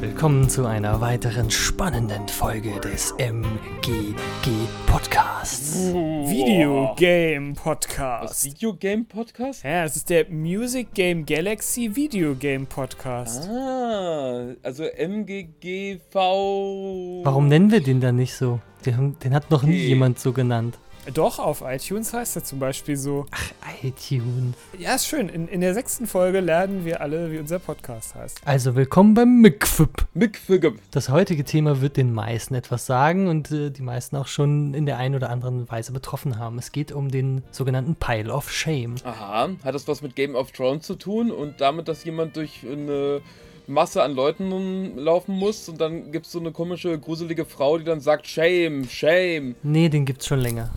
willkommen zu einer weiteren spannenden Folge des MGG Podcasts. Videogame Was, Podcast. Videogame Podcast? Ja, es ist der Music Game Galaxy Videogame Podcast. Ah, also MGGV. Warum nennen wir den dann nicht so? Den, den hat noch nie jemand so genannt. Doch, auf iTunes heißt er zum Beispiel so. iTunes. Ja, ist schön. In, in der sechsten Folge lernen wir alle, wie unser Podcast heißt. Also willkommen beim McFip. Mickfigge. Das heutige Thema wird den meisten etwas sagen und äh, die meisten auch schon in der einen oder anderen Weise betroffen haben. Es geht um den sogenannten Pile of Shame. Aha, hat das was mit Game of Thrones zu tun und damit, dass jemand durch eine Masse an Leuten laufen muss und dann gibt es so eine komische, gruselige Frau, die dann sagt Shame, Shame. Nee, den gibt's schon länger.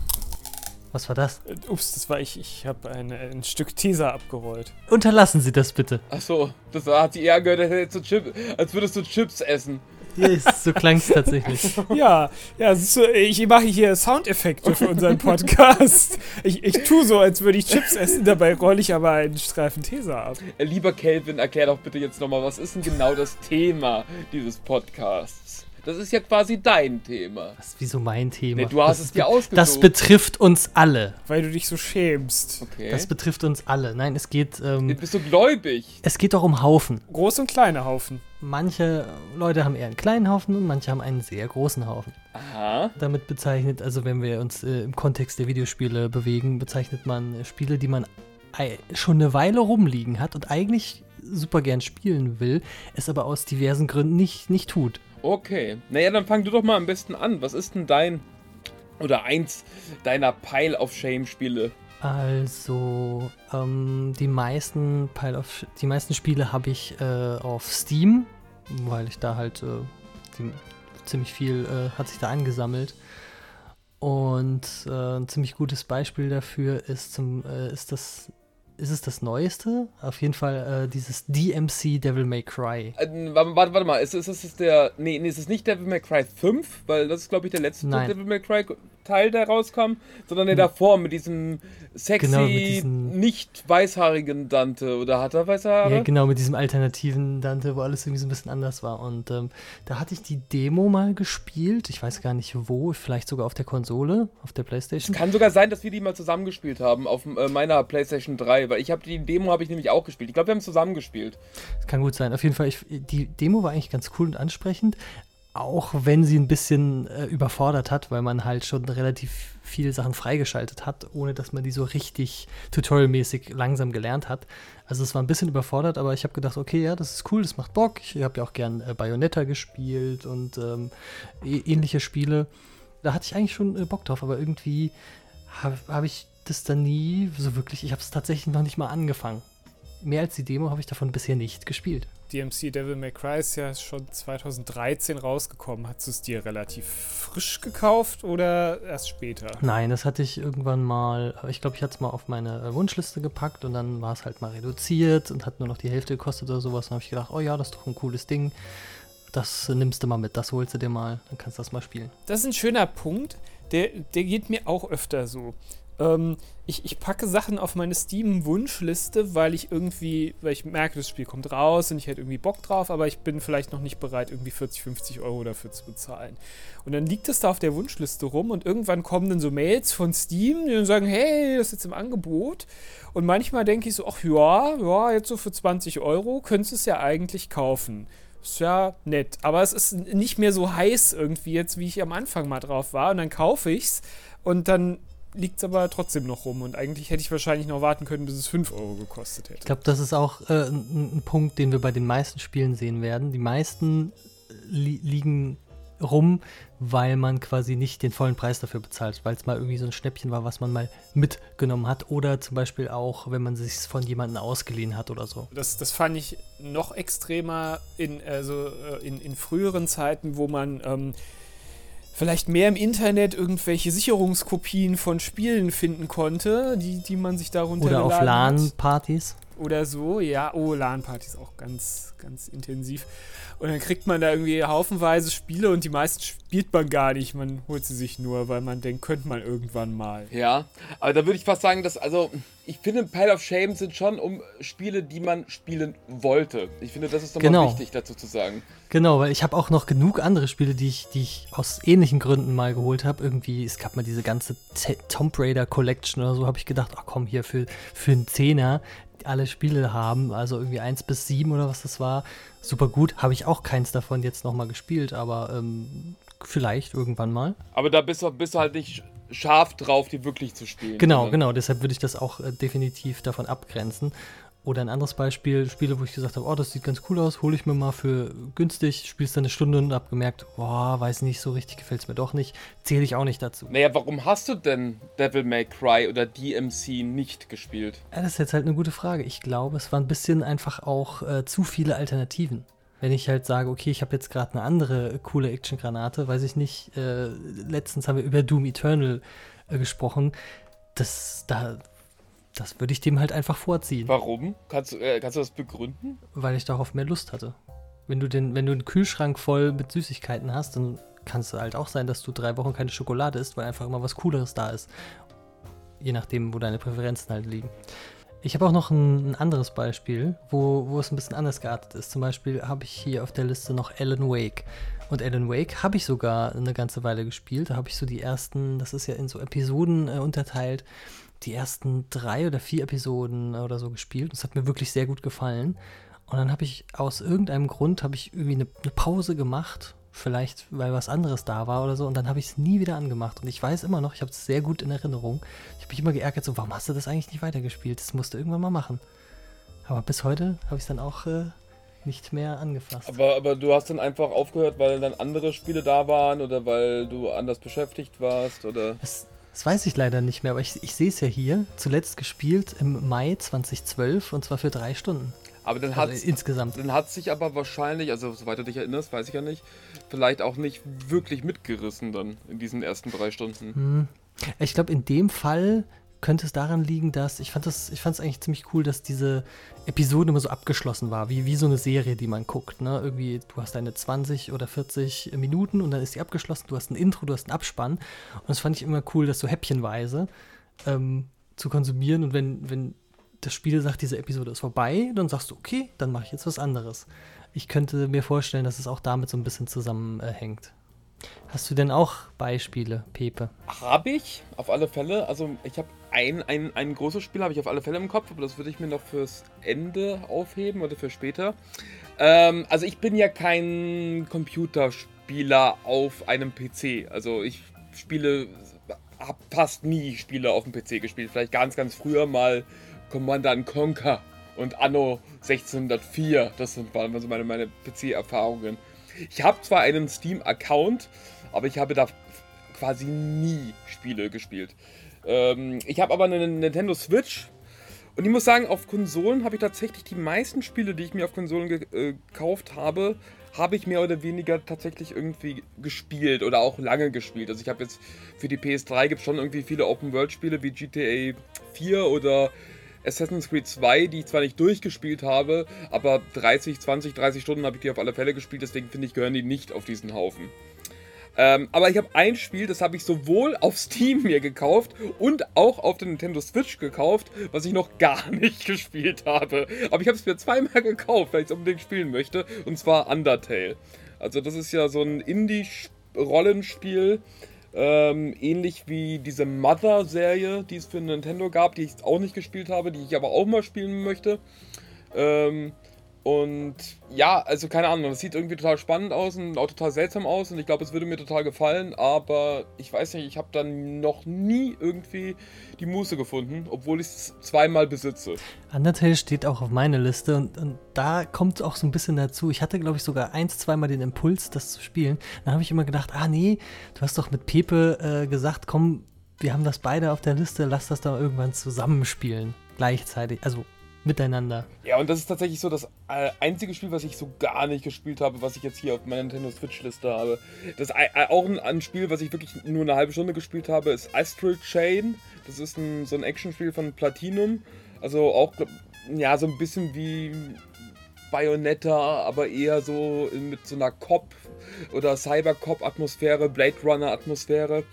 Was war das? Äh, Ups, das war ich. Ich habe ein, ein Stück Teaser abgerollt. Unterlassen Sie das bitte. Achso, das war- hat die eher gehört, als, Chip, als würdest du Chips essen. Yes, so klang es tatsächlich. Ja, ja, du, ich mache hier Soundeffekte für unseren Podcast. Ich, ich tue so, als würde ich Chips essen, dabei rolle ich aber einen Streifen Teaser ab. Äh, Lieber Kelvin, erklär doch bitte jetzt nochmal, was ist denn genau das Thema dieses Podcasts? Das ist ja quasi dein Thema. Das ist wieso mein Thema. Nee, du hast das es dir ausgesucht. Das betrifft uns alle. Weil du dich so schämst. Okay. Das betrifft uns alle. Nein, es geht, ähm, Bist du gläubig? es geht doch um Haufen. Groß und kleine Haufen. Manche Leute haben eher einen kleinen Haufen und manche haben einen sehr großen Haufen. Aha. Damit bezeichnet, also wenn wir uns äh, im Kontext der Videospiele bewegen, bezeichnet man äh, Spiele, die man schon eine Weile rumliegen hat und eigentlich super gern spielen will, es aber aus diversen Gründen nicht, nicht tut. Okay. Naja, dann fang du doch mal am besten an. Was ist denn dein oder eins deiner Pile of Shame Spiele? Also, ähm, die meisten Pile of, die meisten Spiele habe ich äh, auf Steam, weil ich da halt äh, die, ziemlich viel äh, hat sich da angesammelt. Und äh, ein ziemlich gutes Beispiel dafür ist zum äh, ist das ist es das Neueste? Auf jeden Fall äh, dieses DMC Devil May Cry. Äh, warte, warte, warte mal, ist, ist, ist es der. Nee, nee, ist es nicht Devil May Cry 5? Weil das ist, glaube ich, der letzte Nein. Devil May Cry Teil, der rauskam. Sondern der davor mit diesem sexy, Genau, mit diesem- nicht weißhaarigen Dante. Oder hat er weiße Haare? Ja, genau, mit diesem alternativen Dante, wo alles irgendwie so ein bisschen anders war. Und ähm, da hatte ich die Demo mal gespielt. Ich weiß gar nicht wo, vielleicht sogar auf der Konsole, auf der Playstation. Kann sogar sein, dass wir die mal zusammengespielt haben auf äh, meiner PlayStation 3, weil ich habe die Demo habe ich nämlich auch gespielt. Ich glaube, wir haben zusammengespielt. Das kann gut sein. Auf jeden Fall, ich, die Demo war eigentlich ganz cool und ansprechend. Auch wenn sie ein bisschen äh, überfordert hat, weil man halt schon relativ viele Sachen freigeschaltet hat, ohne dass man die so richtig tutorialmäßig langsam gelernt hat. Also es war ein bisschen überfordert, aber ich habe gedacht, okay, ja, das ist cool, das macht Bock. Ich habe ja auch gern äh, Bayonetta gespielt und ähm, ä- ähnliche Spiele. Da hatte ich eigentlich schon äh, Bock drauf, aber irgendwie habe hab ich das dann nie so wirklich, ich habe es tatsächlich noch nicht mal angefangen. Mehr als die Demo habe ich davon bisher nicht gespielt. DMC Devil May Cry ist ja schon 2013 rausgekommen. Hast du es dir relativ frisch gekauft oder erst später? Nein, das hatte ich irgendwann mal, ich glaube, ich hatte es mal auf meine äh, Wunschliste gepackt und dann war es halt mal reduziert und hat nur noch die Hälfte gekostet oder sowas. Dann habe ich gedacht, oh ja, das ist doch ein cooles Ding. Das äh, nimmst du mal mit, das holst du dir mal, dann kannst du das mal spielen. Das ist ein schöner Punkt. Der, der geht mir auch öfter so. Ähm, ich, ich packe Sachen auf meine Steam-Wunschliste, weil ich irgendwie, weil ich merke, das Spiel kommt raus und ich hätte irgendwie Bock drauf, aber ich bin vielleicht noch nicht bereit, irgendwie 40, 50 Euro dafür zu bezahlen. Und dann liegt es da auf der Wunschliste rum und irgendwann kommen dann so Mails von Steam, die dann sagen, hey, das ist jetzt im Angebot. Und manchmal denke ich so, ach ja, ja, jetzt so für 20 Euro könntest du es ja eigentlich kaufen. Ist ja nett. Aber es ist nicht mehr so heiß irgendwie jetzt, wie ich am Anfang mal drauf war. Und dann kaufe ich's und dann liegt es aber trotzdem noch rum. Und eigentlich hätte ich wahrscheinlich noch warten können, bis es 5 Euro gekostet Ich hätte. glaube, das ist auch äh, ein, ein Punkt, den wir bei den meisten Spielen sehen werden. Die meisten li liegen rum, weil man quasi nicht den vollen Preis dafür bezahlt, weil es mal irgendwie so ein Schnäppchen war, was man mal mitgenommen hat oder zum Beispiel auch, wenn man sich von jemandem ausgeliehen hat oder so. Das, das fand ich noch extremer in, also, äh, in, in früheren Zeiten, wo man ähm, vielleicht mehr im Internet irgendwelche Sicherungskopien von Spielen finden konnte, die, die man sich darunter Oder auf. LAN-Partys. Oder so, ja. Oh, LAN-Partys auch ganz, ganz intensiv. Und dann kriegt man da irgendwie haufenweise Spiele und die meisten spielt man gar nicht. Man holt sie sich nur, weil man denkt, könnte man irgendwann mal. Ja, aber da würde ich fast sagen, dass, also, ich finde, Pile of Shame sind schon um Spiele, die man spielen wollte. Ich finde, das ist nochmal Genau. wichtig dazu zu sagen. Genau, weil ich habe auch noch genug andere Spiele, die ich, die ich aus ähnlichen Gründen mal geholt habe. Irgendwie, es gab mal diese ganze T Tomb Raider Collection oder so, habe ich gedacht, ach komm, hier für, für einen Zehner alle Spiele haben, also irgendwie 1 bis 7 oder was das war. Super gut, habe ich auch keins davon jetzt nochmal gespielt, aber ähm, vielleicht irgendwann mal. Aber da bist du, bist du halt nicht scharf drauf, die wirklich zu spielen. Genau, sondern- genau, deshalb würde ich das auch äh, definitiv davon abgrenzen. Oder ein anderes Beispiel, Spiele, wo ich gesagt habe, oh, das sieht ganz cool aus, hole ich mir mal für günstig, spielst dann eine Stunde und hab gemerkt, boah, weiß nicht, so richtig gefällt es mir doch nicht, zähle ich auch nicht dazu. Naja, warum hast du denn Devil May Cry oder DMC nicht gespielt? Ja, das ist jetzt halt eine gute Frage. Ich glaube, es war ein bisschen einfach auch äh, zu viele Alternativen. Wenn ich halt sage, okay, ich habe jetzt gerade eine andere äh, coole Action-Granate, weiß ich nicht, äh, letztens haben wir über Doom Eternal äh, gesprochen, das, da, das würde ich dem halt einfach vorziehen. Warum? Kannst, du- äh, kannst du das begründen? weil ich darauf mehr Lust hatte. Wenn du, den, wenn du einen Kühlschrank voll mit Süßigkeiten hast, dann kann es halt auch sein, dass du drei Wochen keine Schokolade isst, weil einfach immer was Cooleres da ist. Je nachdem, wo deine Präferenzen halt liegen. Ich habe auch noch ein, ein anderes Beispiel, wo, wo es ein bisschen anders geartet ist. Zum Beispiel habe ich hier auf der Liste noch Alan Wake. Und Alan Wake habe ich sogar eine ganze Weile gespielt. Da habe ich so die ersten, das ist ja in so Episoden äh, unterteilt, die ersten drei oder vier Episoden oder so gespielt. Das hat mir wirklich sehr gut gefallen. Und dann habe ich aus irgendeinem Grund habe ich irgendwie eine, eine Pause gemacht, vielleicht weil was anderes da war oder so. Und dann habe ich es nie wieder angemacht. Und ich weiß immer noch, ich habe es sehr gut in Erinnerung. Ich habe mich immer geärgert, so warum hast du das eigentlich nicht weitergespielt? Das musst du irgendwann mal machen. Aber bis heute habe ich es dann auch äh, nicht mehr angefasst. Aber, aber du hast dann einfach aufgehört, weil dann andere Spiele da waren oder weil du anders beschäftigt warst oder. Das, das weiß ich leider nicht mehr, aber ich, ich sehe es ja hier. Zuletzt gespielt im Mai 2012 und zwar für drei Stunden. Aber dann hat Also insgesamt. dann hat sich aber wahrscheinlich, also soweit du dich erinnerst, weiß ich ja nicht, vielleicht auch nicht wirklich mitgerissen dann in diesen ersten drei Stunden. Hm. Ich glaube, in dem Fall könnte es daran liegen, dass ich fand das, ich fand es eigentlich ziemlich cool, dass diese Episode immer so abgeschlossen war, wie, wie so eine Serie, die man guckt. Ne? Irgendwie, du hast deine 20 oder 40 Minuten und dann ist die abgeschlossen, du hast ein Intro, du hast einen Abspann. Und das fand ich immer cool, das so häppchenweise ähm, zu konsumieren. Und wenn, wenn das Spiel sagt, diese Episode ist vorbei, dann sagst du, okay, dann mache ich jetzt was anderes. Ich könnte mir vorstellen, dass es auch damit so ein bisschen zusammenhängt. Hast du denn auch Beispiele, Pepe? Habe ich, auf alle Fälle. Also ich habe ein, ein, ein großes Spiel, habe ich auf alle Fälle im Kopf, aber das würde ich mir noch fürs Ende aufheben oder für später. Ähm, also ich bin ja kein Computerspieler auf einem PC. Also ich spiele, habe fast nie Spiele auf dem PC gespielt. Vielleicht ganz, ganz früher mal Commander Conquer und Anno 1604. Das waren so meine, meine PC-Erfahrungen. Ich habe zwar einen Steam-Account, aber ich habe da quasi nie Spiele gespielt. Ähm, ich habe aber eine Nintendo Switch und ich muss sagen, auf Konsolen habe ich tatsächlich die meisten Spiele, die ich mir auf Konsolen ge äh, gekauft habe, habe ich mehr oder weniger tatsächlich irgendwie gespielt oder auch lange gespielt. Also ich habe jetzt für die PS3 gibt es schon irgendwie viele Open-World-Spiele wie GTA 4 oder Assassin's Creed 2, die ich zwar nicht durchgespielt habe, aber 30, 20, 30 Stunden habe ich die auf alle Fälle gespielt, deswegen finde ich, gehören die nicht auf diesen Haufen. Ähm, aber ich habe ein Spiel, das habe ich sowohl auf Steam mir gekauft und auch auf der Nintendo Switch gekauft, was ich noch gar nicht gespielt habe. Aber ich habe es mir zweimal gekauft, weil ich es unbedingt spielen möchte, und zwar Undertale. Also das ist ja so ein Indie-Rollenspiel, ähm, ähnlich wie diese Mother-Serie, die es für Nintendo gab, die ich auch nicht gespielt habe, die ich aber auch mal spielen möchte. Ähm, und ja, also keine Ahnung, das sieht irgendwie total spannend aus und auch total seltsam aus und ich glaube, es würde mir total gefallen, aber ich weiß nicht, ich habe dann noch nie irgendwie die Muße gefunden, obwohl ich es zweimal besitze. Undertale steht auch auf meiner Liste und, und da kommt auch so ein bisschen dazu. Ich hatte, glaube ich, sogar eins, zweimal den Impuls, das zu spielen. Dann habe ich immer gedacht, ah nee, du hast doch mit Pepe äh, gesagt, komm, wir haben das beide auf der Liste, lass das da irgendwann zusammenspielen. Gleichzeitig, also miteinander. Ja, und das ist tatsächlich so das äh, einzige Spiel, was ich so gar nicht gespielt habe, was ich jetzt hier auf meiner Nintendo Switch-Liste habe. Das ist äh, auch ein, ein Spiel, was ich wirklich nur eine halbe Stunde gespielt habe, ist Astral Chain. Das ist ein, so ein Actionspiel von Platinum. Also auch, ja, so ein bisschen wie Bayonetta, aber eher so mit so einer Cop- oder Cybercop-Atmosphäre, Blade Runner-Atmosphäre.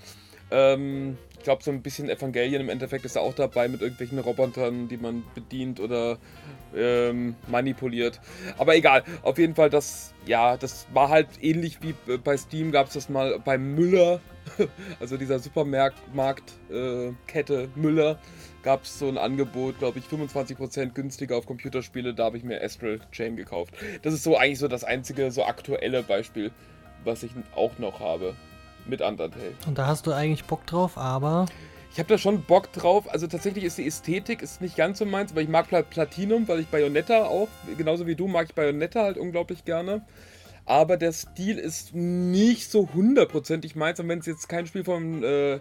Ähm, ich glaube, so ein bisschen Evangelien im Endeffekt ist da auch dabei mit irgendwelchen Robotern, die man bedient oder ähm, manipuliert. Aber egal, auf jeden Fall, das, ja, das war halt ähnlich wie bei Steam, gab es das mal bei Müller, also dieser Supermarktkette äh, Müller, gab es so ein Angebot, glaube ich, 25% günstiger auf Computerspiele, da habe ich mir Astral Chain gekauft. Das ist so eigentlich so das einzige so aktuelle Beispiel, was ich auch noch habe mit Undertale. Und da hast du eigentlich Bock drauf, aber. Ich habe da schon Bock drauf. Also tatsächlich ist die Ästhetik ist nicht ganz so meins, weil ich mag Platinum, weil ich Bayonetta auch, genauso wie du, mag ich Bayonetta halt unglaublich gerne. Aber der Stil ist nicht so hundertprozentig meins. Und wenn es jetzt kein Spiel von äh,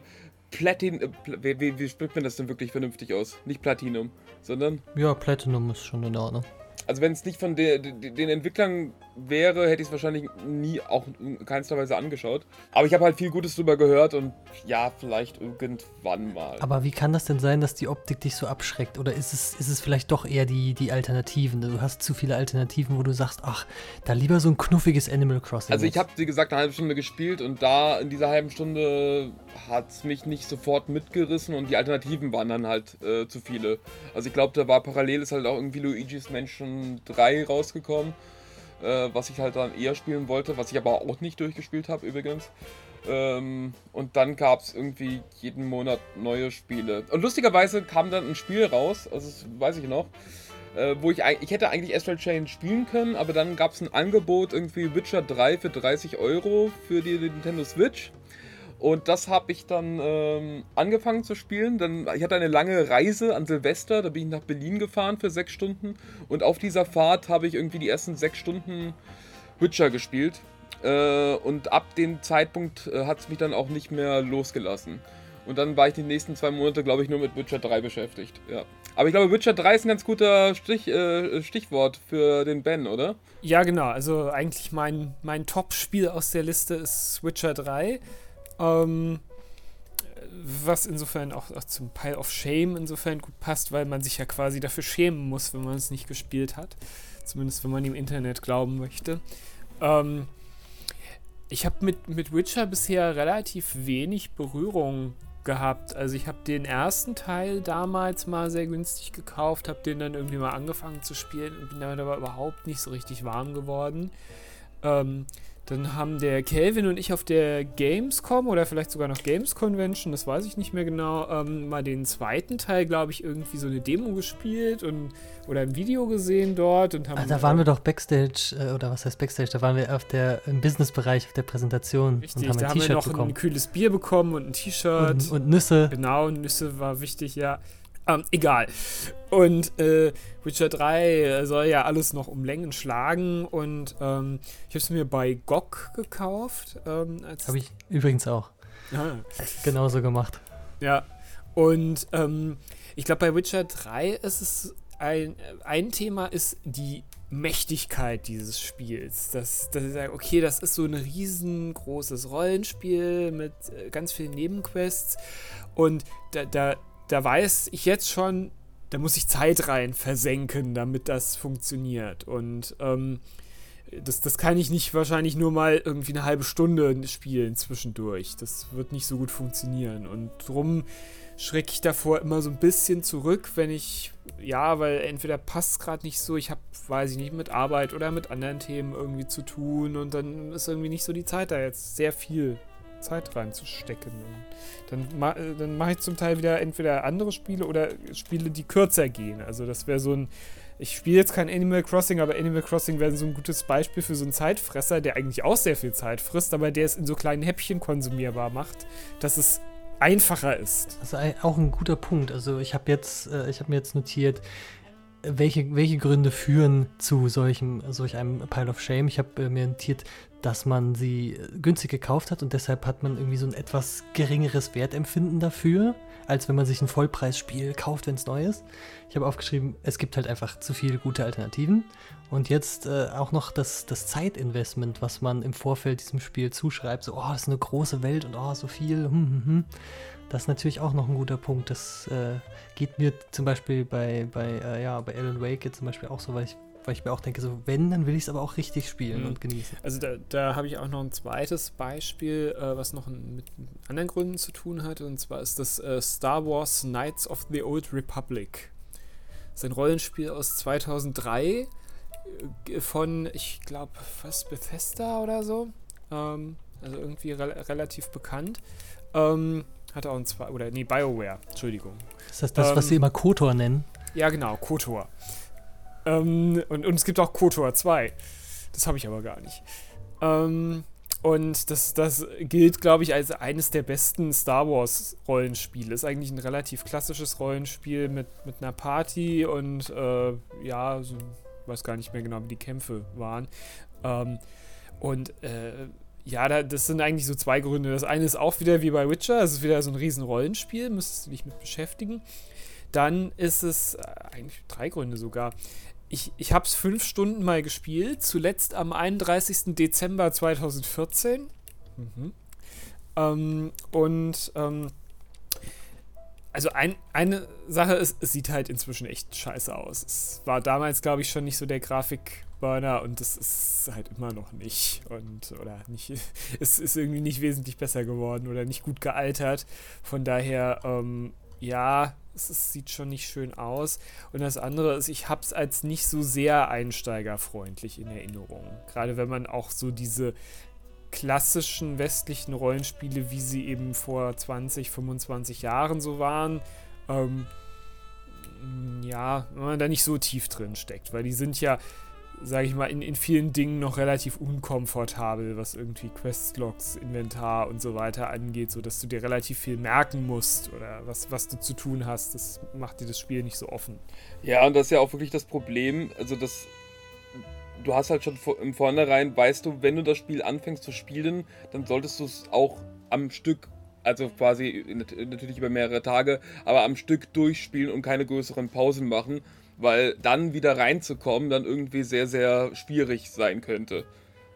Platin. Äh, wie, wie, wie spricht man das denn wirklich vernünftig aus? Nicht Platinum, sondern. Ja, Platinum ist schon in Ordnung. Also wenn es nicht von der, den Entwicklern wäre, hätte ich es wahrscheinlich nie auch in keinster Weise angeschaut. Aber ich habe halt viel Gutes drüber gehört und ja, vielleicht irgendwann mal. Aber wie kann das denn sein, dass die Optik dich so abschreckt? Oder ist es, ist es vielleicht doch eher die, die Alternativen? Du hast zu viele Alternativen, wo du sagst, ach, da lieber so ein knuffiges Animal Crossing. Also ich habe, wie gesagt, eine halbe Stunde gespielt und da in dieser halben Stunde hat es mich nicht sofort mitgerissen und die Alternativen waren dann halt äh, zu viele. Also ich glaube, da war parallel ist halt auch irgendwie Luigi's Mansion 3 rausgekommen äh, was ich halt dann eher spielen wollte, was ich aber auch nicht durchgespielt habe übrigens. Ähm, und dann gab es irgendwie jeden Monat neue Spiele. Und lustigerweise kam dann ein Spiel raus, also das weiß ich noch, äh, wo ich ich hätte eigentlich Astral Chain spielen können, aber dann gab es ein Angebot irgendwie Witcher 3 für 30 Euro für die Nintendo Switch. Und das habe ich dann ähm, angefangen zu spielen. Dann, ich hatte eine lange Reise an Silvester, da bin ich nach Berlin gefahren für sechs Stunden. Und auf dieser Fahrt habe ich irgendwie die ersten sechs Stunden Witcher gespielt. Äh, und ab dem Zeitpunkt äh, hat es mich dann auch nicht mehr losgelassen. Und dann war ich die nächsten zwei Monate, glaube ich, nur mit Witcher 3 beschäftigt. Ja. Aber ich glaube, Witcher 3 ist ein ganz guter Stich, äh, Stichwort für den Ben, oder? Ja, genau. Also eigentlich mein, mein Top-Spiel aus der Liste ist Witcher 3. Ähm, was insofern auch, auch, zum Pile of Shame insofern gut passt, weil man sich ja quasi dafür schämen muss, wenn man es nicht gespielt hat. Zumindest wenn man im Internet glauben möchte. Ähm, ich habe mit, mit Witcher bisher relativ wenig Berührung gehabt. Also ich habe den ersten Teil damals mal sehr günstig gekauft, habe den dann irgendwie mal angefangen zu spielen und bin damit aber überhaupt nicht so richtig warm geworden. Ähm, dann haben der Kelvin und ich auf der Gamescom oder vielleicht sogar noch Games Convention, das weiß ich nicht mehr genau, ähm, mal den zweiten Teil, glaube ich, irgendwie so eine Demo gespielt und oder ein Video gesehen dort und haben. Ah, da waren wir doch Backstage, äh, oder was heißt Backstage? Da waren wir auf der im Businessbereich auf der Präsentation Richtig, und haben da ein haben wir noch bekommen. ein kühles Bier bekommen und ein T-Shirt. Und, und Nüsse. Genau, Nüsse war wichtig, ja. Ähm, egal. Und äh, Witcher 3 soll ja alles noch um Längen schlagen und ähm, ich habe es mir bei GOG gekauft. Ähm, habe ich übrigens auch. Ah. Genauso gemacht. Ja. Und ähm, ich glaube, bei Witcher 3 ist es ein, ein Thema ist die Mächtigkeit dieses Spiels. Das, das ist okay, das ist so ein riesengroßes Rollenspiel mit äh, ganz vielen Nebenquests und da, da, da weiß ich jetzt schon, da muss ich Zeit rein versenken, damit das funktioniert. Und ähm, das, das kann ich nicht wahrscheinlich nur mal irgendwie eine halbe Stunde spielen zwischendurch. Das wird nicht so gut funktionieren. Und drum schrecke ich davor immer so ein bisschen zurück, wenn ich, ja, weil entweder passt gerade nicht so, ich habe, weiß ich nicht, mit Arbeit oder mit anderen Themen irgendwie zu tun und dann ist irgendwie nicht so die Zeit da jetzt sehr viel Zeit reinzustecken. Dann, ma äh, dann mache ich zum Teil wieder entweder andere Spiele oder Spiele, die kürzer gehen. Also das wäre so ein. Ich spiele jetzt kein Animal Crossing, aber Animal Crossing wäre so ein gutes Beispiel für so einen Zeitfresser, der eigentlich auch sehr viel Zeit frisst, aber der es in so kleinen Häppchen konsumierbar macht, dass es einfacher ist. Das ist auch ein guter Punkt. Also ich habe jetzt, äh, ich habe mir jetzt notiert, welche, welche Gründe führen zu solchem, solch einem Pile of Shame? Ich habe äh, mir notiert, dass man sie günstig gekauft hat und deshalb hat man irgendwie so ein etwas geringeres Wertempfinden dafür, als wenn man sich ein Vollpreisspiel kauft, wenn es neu ist. Ich habe aufgeschrieben, es gibt halt einfach zu viele gute Alternativen. Und jetzt äh, auch noch das, das Zeitinvestment, was man im Vorfeld diesem Spiel zuschreibt. So, oh, das ist eine große Welt und oh, so viel. Hm, hm, hm. Das ist natürlich auch noch ein guter Punkt. Das äh, geht mir zum Beispiel bei, bei, äh, ja, bei Alan Wake jetzt zum Beispiel auch so, weil ich weil ich mir auch denke, so wenn, dann will ich es aber auch richtig spielen Mhm. und genießen. Also da, da habe ich auch noch ein zweites Beispiel, äh, was noch mit anderen Gründen zu tun hat. Und zwar ist das äh, Star Wars Knights of the Old Republic. Das ist ein Rollenspiel aus 2003 äh, von, ich glaube, fast Bethesda oder so. Ähm, also irgendwie re relativ bekannt. Ähm, hat auch ein zwei oder nee, BioWare, Entschuldigung. Ist das das, was Ähm, sie immer Kotor nennen? Ja, genau, KOTOR. Ähm, und, und es gibt auch KOTOR 2. Das habe ich aber gar nicht. Ähm, und das, das gilt, glaube ich, als eines der besten Star Wars-Rollenspiele. Ist eigentlich ein relativ klassisches Rollenspiel mit, mit einer Party und äh, ja, so, weiß gar nicht mehr genau, wie die Kämpfe waren. Ähm, und äh, ja, da, das sind eigentlich so zwei Gründe. Das eine ist auch wieder wie bei Witcher, es ist wieder so ein riesen Rollenspiel, müsstest du dich mit beschäftigen. Dann ist es äh, eigentlich drei Gründe sogar. Ich, ich habe es fünf Stunden mal gespielt, zuletzt am 31. Dezember 2014. Mhm. Ähm, und ähm, also ein, eine Sache ist, es sieht halt inzwischen echt scheiße aus. Es war damals, glaube ich, schon nicht so der Grafikburner und das ist halt immer noch nicht. Und, oder nicht, es ist irgendwie nicht wesentlich besser geworden oder nicht gut gealtert. Von daher, ähm, ja, es, ist, sieht schon nicht schön aus. Und das andere ist, ich habe es als nicht so sehr einsteigerfreundlich in Erinnerung. Gerade wenn man auch so diese klassischen westlichen Rollenspiele, wie sie eben vor 20, 25 Jahren so waren, ähm, ja, wenn man da nicht so tief drin steckt, weil die sind ja, sage ich mal, in, in vielen Dingen noch relativ unkomfortabel, was irgendwie Questlogs, Inventar und so weiter angeht, sodass du dir relativ viel merken musst oder was, was du zu tun hast. Das macht dir das Spiel nicht so offen. Ja, und das ist ja auch wirklich das Problem. Also, das. Du hast halt schon im Vornherein, weißt du, wenn du das Spiel anfängst zu spielen, dann solltest du es auch am Stück, also quasi nat- natürlich über mehrere Tage, aber am Stück durchspielen und keine größeren Pausen machen, weil dann wieder reinzukommen dann irgendwie sehr, sehr schwierig sein könnte.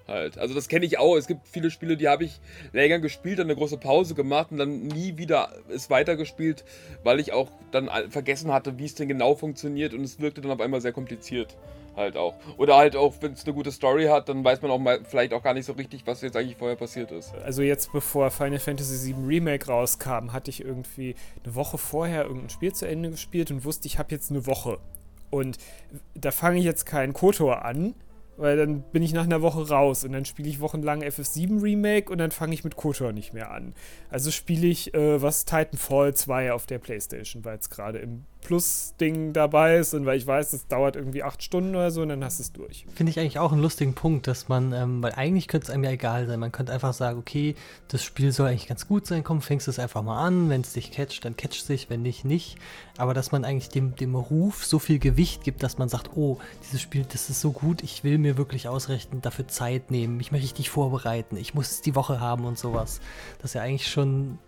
Halt. Also das kenne ich auch. Es gibt viele Spiele, die habe ich länger gespielt, dann eine große Pause gemacht und dann nie wieder es weitergespielt, weil ich auch dann vergessen hatte, wie es denn genau funktioniert und es wirkte dann auf einmal sehr kompliziert. Halt auch. Oder halt auch, wenn es eine gute Story hat, dann weiß man auch mal vielleicht auch gar nicht so richtig, was jetzt eigentlich vorher passiert ist. Also jetzt bevor Final Fantasy VII Remake rauskam, hatte ich irgendwie eine Woche vorher irgendein Spiel zu Ende gespielt und wusste, ich habe jetzt eine Woche. Und da fange ich jetzt keinen KOTOR an, weil dann bin ich nach einer Woche raus und dann spiele ich wochenlang FF7 Remake und dann fange ich mit KOTOR nicht mehr an. Also spiele ich äh, was Titanfall 2 auf der Playstation, weil es gerade im Plus-Ding dabei ist und weil ich weiß, das dauert irgendwie acht Stunden oder so und dann hast du es durch. Finde ich eigentlich auch einen lustigen Punkt, dass man, ähm, weil eigentlich könnte es einem ja egal sein. Man könnte einfach sagen, okay, das Spiel soll eigentlich ganz gut sein, komm, fängst es einfach mal an. Wenn es dich catcht, dann catcht es dich, wenn nicht, nicht. Aber dass man eigentlich dem, dem Ruf so viel Gewicht gibt, dass man sagt, oh, dieses Spiel, das ist so gut, ich will mir wirklich ausrechnen, dafür Zeit nehmen, mich mal richtig vorbereiten, ich muss es die Woche haben und sowas. Das ist ja eigentlich schon,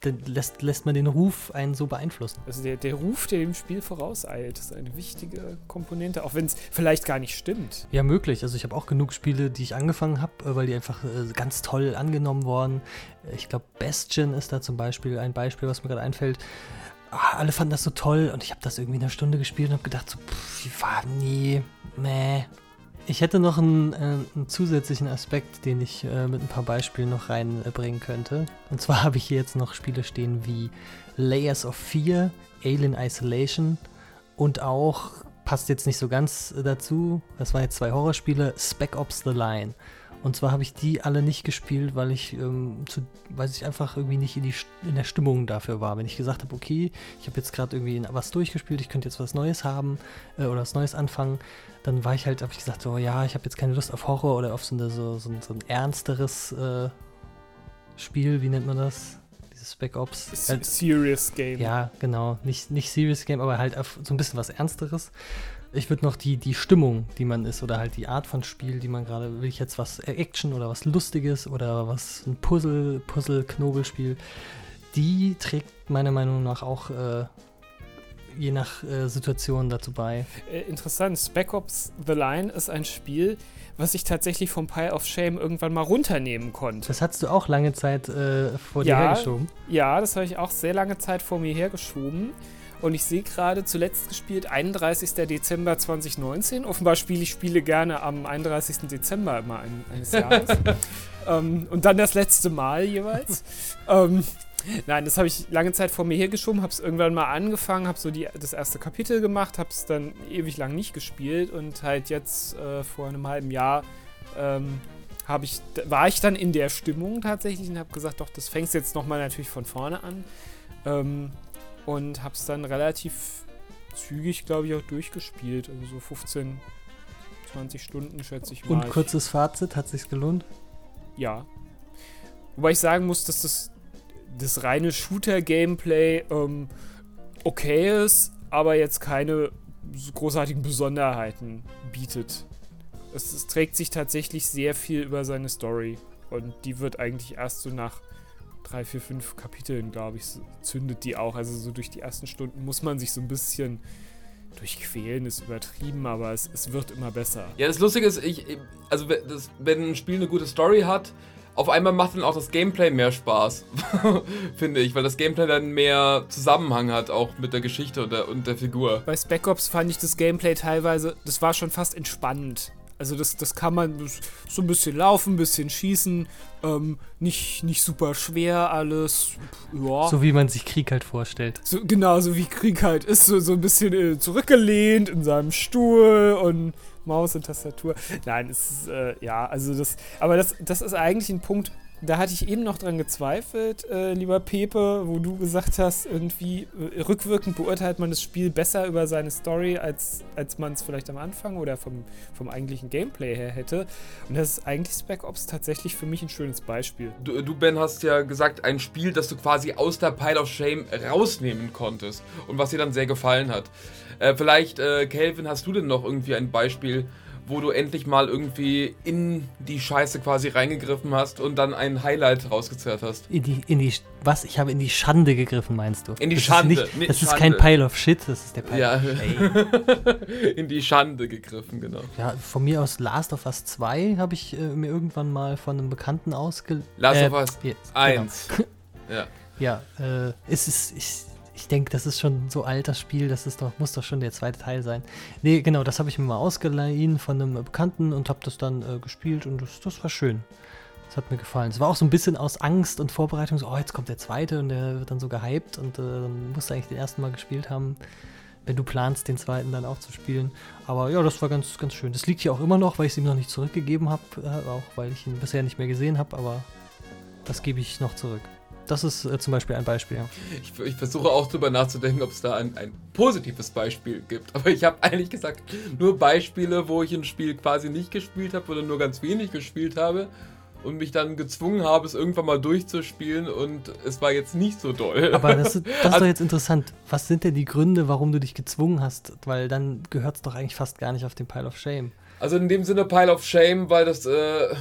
dann lässt, lässt man den Ruf einen so beeinflussen. Also der, der Ruf, der dem Spiel vorauseilt, ist eine wichtige Komponente, auch wenn es vielleicht gar nicht stimmt. Ja, möglich. Also ich habe auch genug Spiele, die ich angefangen habe, äh, weil die einfach äh, ganz toll angenommen wurden. Äh, Ich glaube, Bastion ist da zum Beispiel ein Beispiel, was mir gerade einfällt. Ah, alle fanden das so toll und ich habe das irgendwie eine Stunde gespielt und habe gedacht, so, pff, wie war, nee, meh. Ich hätte noch einen, äh, einen zusätzlichen Aspekt, den ich äh, mit ein paar Beispielen noch reinbringen könnte. Und zwar habe ich hier jetzt noch Spiele stehen wie Layers of Fear, Alien Isolation und auch, passt jetzt nicht so ganz äh, dazu, das waren jetzt zwei Horrorspiele, Spec Ops The Line. Und zwar habe ich die alle nicht gespielt, weil ich, ähm, zu, weil ich einfach irgendwie nicht in, die, in der Stimmung dafür war. Wenn ich gesagt habe, okay, ich habe jetzt gerade irgendwie was durchgespielt, ich könnte jetzt was Neues haben äh, oder was Neues anfangen, dann war ich halt, habe ich gesagt, so ja, ich habe jetzt keine Lust auf Horror oder auf so, eine, so, so, ein- so ein ernsteres äh, Spiel, wie nennt man das? Dieses Spec Ops. Halt- Serious Game. ja, genau. Nicht, nicht Serious Game, aber halt auf so ein bisschen was Ernsteres. Ich würde noch die, die Stimmung, die man ist, oder halt die Art von Spiel, die man gerade, will ich jetzt was Action oder was Lustiges oder was ein Puzzle, Puzzle-Knobelspiel, die trägt meiner Meinung nach auch äh, je nach äh, Situation dazu bei. Äh, interessant, Spec Ops The Line ist ein Spiel, was ich tatsächlich vom Pile of Shame irgendwann mal runternehmen konnte. Das hattest du auch lange Zeit äh, vor dir Ja. hergeschoben. Ja, das habe ich auch sehr lange Zeit vor mir hergeschoben. Und ich sehe gerade, zuletzt gespielt, 31. Dezember 2019. Offenbar spiele ich Spiele gerne am 31. Dezember immer ein, eines Jahres. ähm, und dann das letzte Mal jeweils. ähm, nein, das habe ich lange Zeit vor mir hergeschoben, habe es irgendwann mal angefangen, habe so die, das erste Kapitel gemacht, habe es dann ewig lang nicht gespielt und halt jetzt äh, vor einem halben Jahr ähm, ich, war ich dann in der Stimmung tatsächlich und habe gesagt, doch, das fängst jetzt nochmal natürlich von vorne an. Ähm, und habe es dann relativ zügig, glaube ich, auch durchgespielt. Also so 15, 20 Stunden, schätze ich mal. Und kurzes Fazit, hat sich's gelohnt? Ja. Wobei ich sagen muss, dass das, das reine Shooter-Gameplay ähm, okay ist, aber jetzt keine großartigen Besonderheiten bietet. Es, es trägt sich tatsächlich sehr viel über seine Story. Und die wird eigentlich erst so nach drei, vier, fünf Kapiteln, glaube ich, zündet die auch. Also so durch die ersten Stunden muss man sich so ein bisschen durchquälen, ist übertrieben, aber es, es wird immer besser. Ja, das Lustige ist, ich, also das, wenn ein Spiel eine gute Story hat, auf einmal macht dann auch das Gameplay mehr Spaß, finde ich, weil das Gameplay dann mehr Zusammenhang hat, auch mit der Geschichte und der, und der Figur. Bei Spec Ops fand ich das Gameplay teilweise, das war schon fast entspannend. Also das, das kann man so ein bisschen laufen, ein bisschen schießen, ähm, nicht, nicht super schwer alles. Ja. So wie man sich Krieg halt vorstellt. So, genau, so wie Krieg halt ist, so, so ein bisschen äh, zurückgelehnt in seinem Stuhl und Maus und Tastatur. Nein, es ist, äh, ja, also das, aber das, das ist eigentlich ein Punkt, da hatte ich eben noch dran gezweifelt, äh, lieber Pepe, wo du gesagt hast, irgendwie äh, rückwirkend beurteilt man das Spiel besser über seine Story, als, als man es vielleicht am Anfang oder vom, vom eigentlichen Gameplay her hätte. Und das ist eigentlich Spec Ops tatsächlich für mich ein schönes Beispiel. Du, du, Ben, hast ja gesagt, ein Spiel, das du quasi aus der Pile of Shame rausnehmen konntest und was dir dann sehr gefallen hat. Äh, vielleicht, äh, Kelvin, hast du denn noch irgendwie ein Beispiel, wo du endlich mal irgendwie in die Scheiße quasi reingegriffen hast und dann ein Highlight rausgezerrt hast. In die, in die, was? Ich habe in die Schande gegriffen, meinst du? In die das Schande. Ist nicht, das Schande. ist kein Pile of Shit, das ist der Pile ja. in die Schande gegriffen, genau. Ja, von mir aus Last of Us 2 habe ich äh, mir irgendwann mal von einem Bekannten ausge... Last äh, of Us 1. Genau. ja. Ja, äh, es ist... Ich, ich denke, das ist schon so ein altes Spiel, das ist doch, muss doch schon der zweite Teil sein. Nee, genau, das habe ich mir mal ausgeliehen von einem Bekannten und habe das dann äh, gespielt und das, das war schön. Das hat mir gefallen. Es war auch so ein bisschen aus Angst und Vorbereitung, so, oh, jetzt kommt der zweite und der wird dann so gehypt und äh, dann musst du eigentlich den ersten Mal gespielt haben, wenn du planst, den zweiten dann auch zu spielen. Aber ja, das war ganz, ganz schön. Das liegt hier auch immer noch, weil ich es ihm noch nicht zurückgegeben habe, äh, auch weil ich ihn bisher nicht mehr gesehen habe, aber das gebe ich noch zurück. Das ist äh, zum Beispiel ein Beispiel. Ja. Ich, ich, versuche auch darüber nachzudenken, ob es da ein, ein positives Beispiel gibt. Aber ich habe eigentlich gesagt, nur Beispiele, wo ich ein Spiel quasi nicht gespielt habe oder nur ganz wenig gespielt habe und mich dann gezwungen habe, es irgendwann mal durchzuspielen und es war jetzt nicht so doll. Aber das, ist, das ist also, doch jetzt interessant. Was sind denn die Gründe, warum du dich gezwungen hast? Weil dann gehört es doch eigentlich fast gar nicht auf den Pile of Shame. Also in dem Sinne Pile of Shame, weil das äh, äh,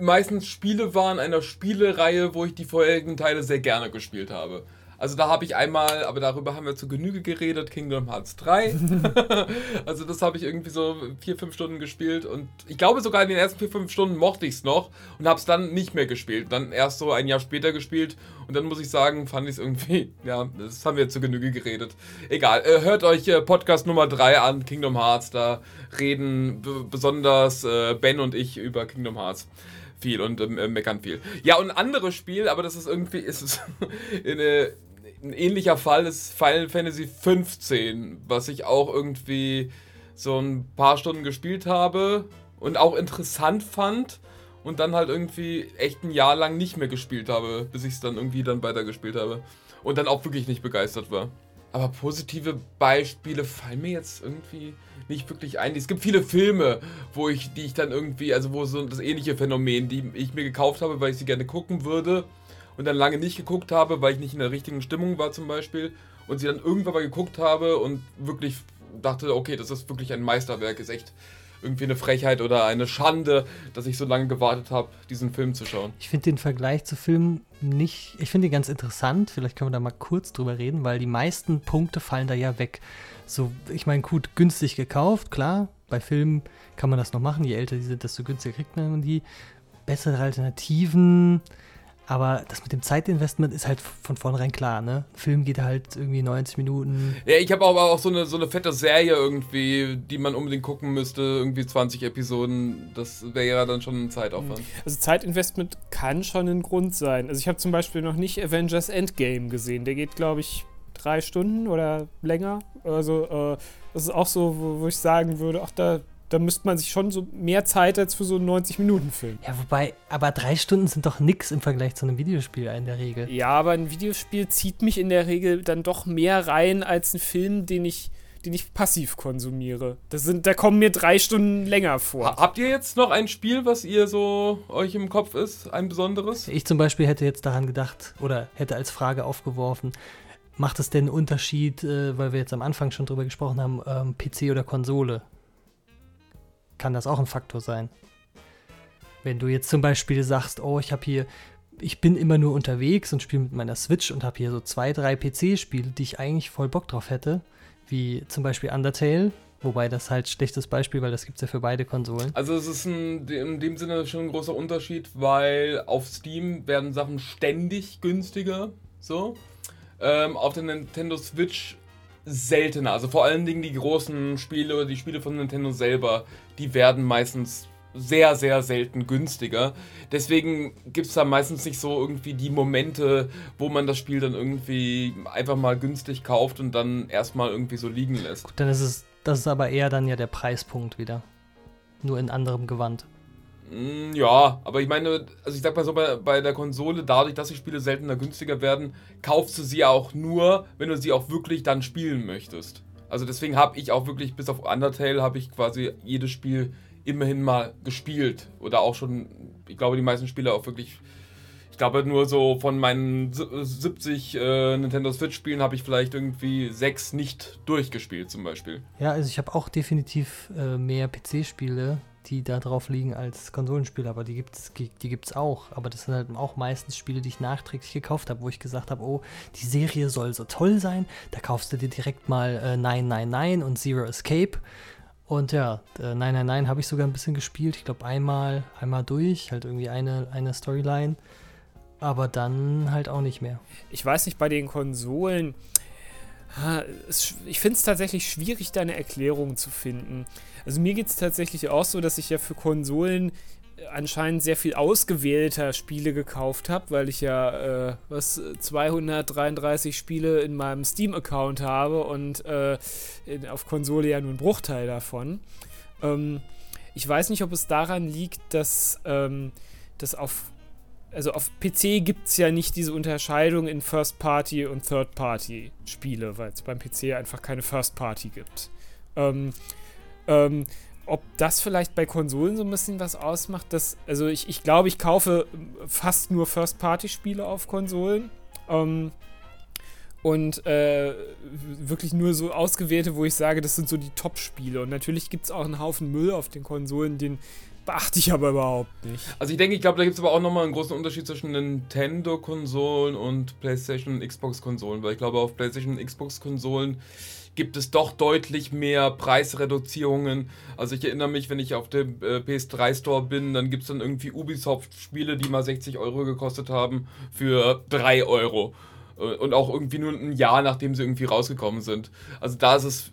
meistens Spiele waren einer Spielereihe, wo ich die vorherigen Teile sehr gerne gespielt habe. Also da habe ich einmal, aber darüber haben wir zu Genüge geredet, Kingdom Hearts 3. also das habe ich irgendwie so vier, fünf Stunden gespielt und ich glaube sogar in den ersten vier, fünf Stunden mochte ich es noch und habe es dann nicht mehr gespielt. Dann erst so ein Jahr später gespielt und dann muss ich sagen, fand ich es irgendwie, ja, das haben wir zu Genüge geredet. Egal, äh, hört euch äh, Podcast Nummer 3 an, Kingdom Hearts, da reden besonders äh, Ben und ich über Kingdom Hearts viel und ähm, äh, meckern viel. Ja, und ein anderes Spiel, aber das ist irgendwie, ist es eine ein ähnlicher Fall ist Final Fantasy 15, was ich auch irgendwie so ein paar Stunden gespielt habe und auch interessant fand und dann halt irgendwie echt ein Jahr lang nicht mehr gespielt habe, bis ich es dann irgendwie dann weitergespielt habe und dann auch wirklich nicht begeistert war. Aber positive Beispiele fallen mir jetzt irgendwie nicht wirklich ein. Es gibt viele Filme, wo ich, die ich dann irgendwie, also wo so das ähnliche Phänomen, die ich mir gekauft habe, weil ich sie gerne gucken würde und dann lange nicht geguckt habe, weil ich nicht in der richtigen Stimmung war zum Beispiel und sie dann irgendwann mal geguckt habe und wirklich dachte, okay, das ist wirklich ein Meisterwerk, ist echt irgendwie eine Frechheit oder eine Schande, dass ich so lange gewartet habe, diesen Film zu schauen. Ich finde den Vergleich zu Filmen nicht, ich finde ihn ganz interessant, vielleicht können wir da mal kurz drüber reden, weil die meisten Punkte fallen da ja weg. So, ich meine, gut, günstig gekauft, klar, bei Filmen kann man das noch machen, je älter die sind, desto günstiger kriegt man die. Bessere Alternativen, Aber das mit dem Zeitinvestment ist halt von vornherein klar, ne? Ein Film geht halt irgendwie 90 Minuten. Ja, ich habe aber auch so eine, so eine fette Serie irgendwie, die man unbedingt gucken müsste, irgendwie 20 Episoden. Das wäre ja dann schon ein Zeitaufwand. Also Zeitinvestment kann schon ein Grund sein. Also ich habe zum Beispiel noch nicht Avengers Endgame gesehen. Der geht, glaube ich, drei Stunden oder länger. Also äh, das ist auch so, wo, wo ich sagen würde, ach, da da müsste man sich schon so mehr Zeit als für so einen 90-Minuten-Film. Ja, wobei, aber drei Stunden sind doch nix im Vergleich zu einem Videospiel in der Regel. Ja, aber ein Videospiel zieht mich in der Regel dann doch mehr rein als ein Film, den ich den ich passiv konsumiere. Das sind, da kommen mir drei Stunden länger vor. Habt ihr jetzt noch ein Spiel, was ihr so euch im Kopf ist, ein besonderes? Ich zum Beispiel hätte jetzt daran gedacht oder hätte als Frage aufgeworfen, macht es denn einen Unterschied, äh, weil wir jetzt am Anfang schon drüber gesprochen haben, ähm, PC oder Konsole? Kann das auch ein Faktor sein. Wenn du jetzt zum Beispiel sagst, oh, ich habe hier, ich bin immer nur unterwegs und spiele mit meiner Switch und habe hier so zwei, drei PC-Spiele, die ich eigentlich voll Bock drauf hätte, wie zum Beispiel Undertale, wobei das halt schlechtes Beispiel, weil das gibt es ja für beide Konsolen. Also es ist ein, in dem Sinne schon ein großer Unterschied, weil auf Steam werden Sachen ständig günstiger, so. Ähm, auf der Nintendo Switch seltener. Also vor allen Dingen die großen Spiele oder die Spiele von Nintendo selber, die werden meistens sehr, sehr selten günstiger. Deswegen gibt es da meistens nicht so irgendwie die Momente, wo man das Spiel dann irgendwie einfach mal günstig kauft und dann erstmal irgendwie so liegen lässt. Gut, dann ist es, das ist aber eher dann ja der Preispunkt wieder. Nur in anderem Gewand. Mm, ja, aber ich meine, also ich sag mal so, bei, bei der Konsole, dadurch, dass die Spiele seltener günstiger werden, kaufst du sie auch nur, wenn du sie auch wirklich dann spielen möchtest. Also deswegen habe ich auch wirklich, bis auf Undertale, habe ich quasi jedes Spiel immerhin mal gespielt. Oder auch schon, ich glaube, die meisten Spiele auch wirklich. Ich glaube, nur so von meinen 70 äh, Nintendo Switch-Spielen habe ich vielleicht irgendwie sechs nicht durchgespielt, zum Beispiel. Ja, also ich habe auch definitiv äh, mehr PC-Spiele die da drauf liegen als Konsolenspiele, aber die gibt es die gibt's auch. Aber das sind halt auch meistens Spiele, die ich nachträglich gekauft habe, wo ich gesagt habe, oh, die Serie soll so toll sein, da kaufst du dir direkt mal äh, 999 und Zero Escape. Und ja, äh, 999 habe ich sogar ein bisschen gespielt, ich glaube einmal, einmal durch, halt irgendwie eine, eine Storyline. Aber dann halt auch nicht mehr. Ich weiß nicht, bei den Konsolen, ich finde es tatsächlich schwierig, da eine Erklärung zu finden. Also mir geht es tatsächlich auch so, dass ich ja für Konsolen äh, anscheinend sehr viel ausgewählter Spiele gekauft habe, weil ich ja äh, was 233 Spiele in meinem Steam-Account habe und äh, in, auf Konsole ja nur ein Bruchteil davon. Ähm, ich weiß nicht, ob es daran liegt, dass, ähm, dass auf also auf PC gibt es ja nicht diese Unterscheidung in First-Party und Third-Party-Spiele, weil es beim PC einfach keine First-Party gibt. Ähm, ähm, ob das vielleicht bei Konsolen so ein bisschen was ausmacht, dass, also ich, ich glaube, ich kaufe fast nur First-Party-Spiele auf Konsolen. Ähm, und äh, wirklich nur so ausgewählte, wo ich sage, das sind so die Top-Spiele. Und natürlich gibt es auch einen Haufen Müll auf den Konsolen, den beachte ich aber überhaupt nicht. Also ich denke, ich glaube, da gibt es aber auch nochmal einen großen Unterschied zwischen Nintendo-Konsolen und PlayStation und Xbox-Konsolen, weil ich glaube, auf PlayStation und Xbox-Konsolen gibt es doch deutlich mehr Preisreduzierungen. Also ich erinnere mich, wenn ich auf dem äh, PS3 Store bin, dann gibt es dann irgendwie Ubisoft-Spiele, die mal 60 Euro gekostet haben, für 3 Euro. Und auch irgendwie nur ein Jahr, nachdem sie irgendwie rausgekommen sind. Also da ist es